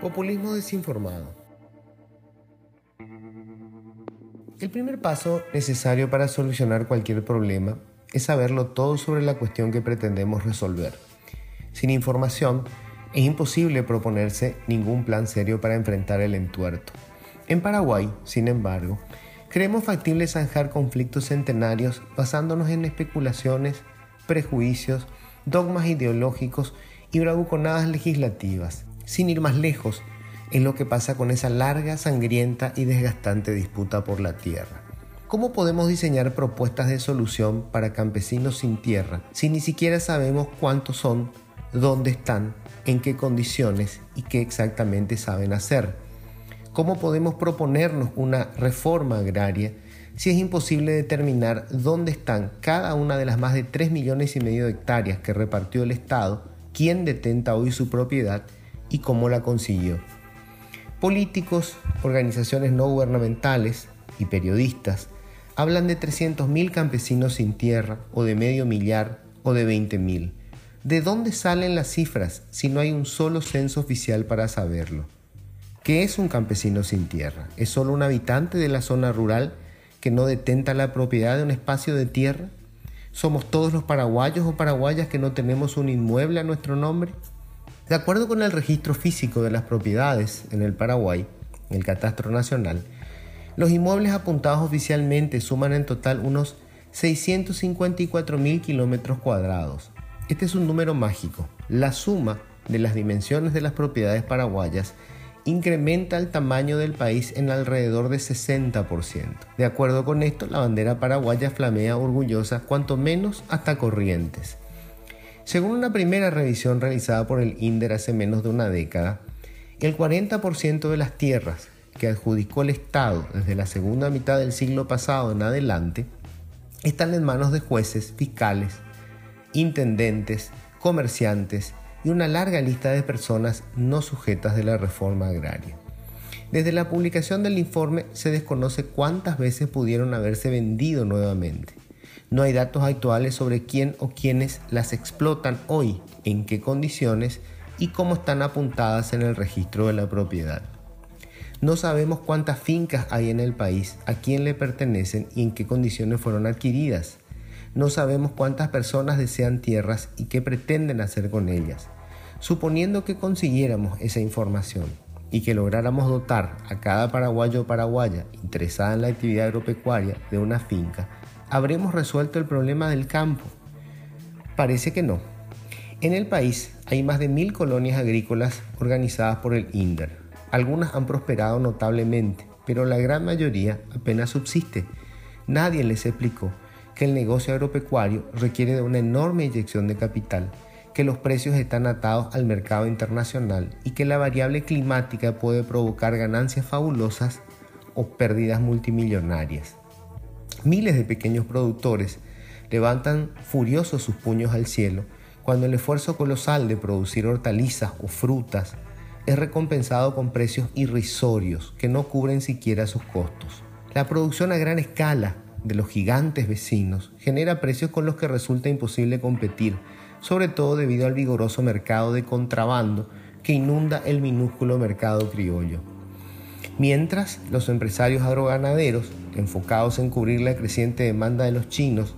Populismo desinformado. El primer paso necesario para solucionar cualquier problema es saberlo todo sobre la cuestión que pretendemos resolver. Sin información, es imposible proponerse ningún plan serio para enfrentar el entuerto. En Paraguay, sin embargo, creemos factible zanjar conflictos centenarios basándonos en especulaciones, prejuicios, dogmas ideológicos y bravuconadas legislativas sin ir más lejos, en lo que pasa con esa larga, sangrienta y desgastante disputa por la tierra. ¿Cómo podemos diseñar propuestas de solución para campesinos sin tierra si ni siquiera sabemos cuántos son, dónde están, en qué condiciones y qué exactamente saben hacer? ¿Cómo podemos proponernos una reforma agraria si es imposible determinar dónde están cada una de las más de 3 millones y medio de hectáreas que repartió el Estado, quién detenta hoy su propiedad y cómo la consiguió. Políticos, organizaciones no gubernamentales y periodistas hablan de 300.000 campesinos sin tierra o de medio millar o de 20.000. ¿De dónde salen las cifras si no hay un solo censo oficial para saberlo? ¿Qué es un campesino sin tierra? ¿Es solo un habitante de la zona rural que no detenta la propiedad de un espacio de tierra? ¿Somos todos los paraguayos o paraguayas que no tenemos un inmueble a nuestro nombre? De acuerdo con el registro físico de las propiedades en el Paraguay, el Catastro Nacional, los inmuebles apuntados oficialmente suman en total unos 654 mil kilómetros cuadrados. Este es un número mágico. La suma de las dimensiones de las propiedades paraguayas incrementa el tamaño del país en alrededor de 60%. De acuerdo con esto, la bandera paraguaya flamea orgullosa cuanto menos hasta Corrientes. Según una primera revisión realizada por el INDER hace menos de una década, el 40% de las tierras que adjudicó el Estado desde la segunda mitad del siglo pasado en adelante están en manos de jueces, fiscales, intendentes, comerciantes y una larga lista de personas no sujetas de la reforma agraria. Desde la publicación del informe se desconoce cuántas veces pudieron haberse vendido nuevamente. No hay datos actuales sobre quién o quiénes las explotan hoy, en qué condiciones y cómo están apuntadas en el registro de la propiedad. No sabemos cuántas fincas hay en el país, a quién le pertenecen y en qué condiciones fueron adquiridas. No sabemos cuántas personas desean tierras y qué pretenden hacer con ellas. Suponiendo que consiguiéramos esa información y que lográramos dotar a cada paraguayo o paraguaya interesada en la actividad agropecuaria de una finca, ¿habremos resuelto el problema del campo? Parece que no. En el país hay más de mil colonias agrícolas organizadas por el INDER. Algunas han prosperado notablemente, pero la gran mayoría apenas subsiste. Nadie les explicó que el negocio agropecuario requiere de una enorme inyección de capital, que los precios están atados al mercado internacional y que la variable climática puede provocar ganancias fabulosas o pérdidas multimillonarias. Miles de pequeños productores levantan furiosos sus puños al cielo cuando el esfuerzo colosal de producir hortalizas o frutas es recompensado con precios irrisorios que no cubren siquiera sus costos. La producción a gran escala de los gigantes vecinos genera precios con los que resulta imposible competir, sobre todo debido al vigoroso mercado de contrabando que inunda el minúsculo mercado criollo. Mientras, los empresarios agroganaderos, enfocados en cubrir la creciente demanda de los chinos,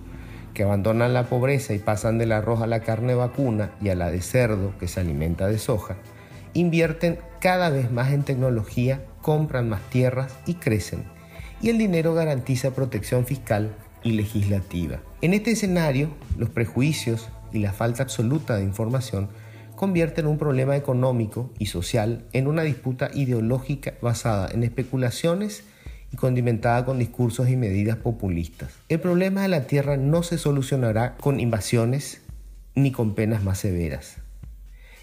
que abandonan la pobreza y pasan del arroz a la carne vacuna y a la de cerdo que se alimenta de soja, invierten cada vez más en tecnología, compran más tierras y crecen. Y el dinero garantiza protección fiscal y legislativa. En este escenario, los prejuicios y la falta absoluta de información convierten un problema económico y social en una disputa ideológica basada en especulaciones y condimentada con discursos y medidas populistas. El problema de la tierra no se solucionará con invasiones ni con penas más severas.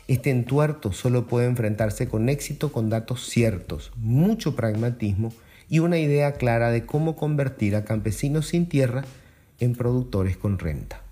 Este entuerto solo puede enfrentarse con éxito con datos ciertos, mucho pragmatismo y una idea clara de cómo convertir a campesinos sin tierra en productores con renta.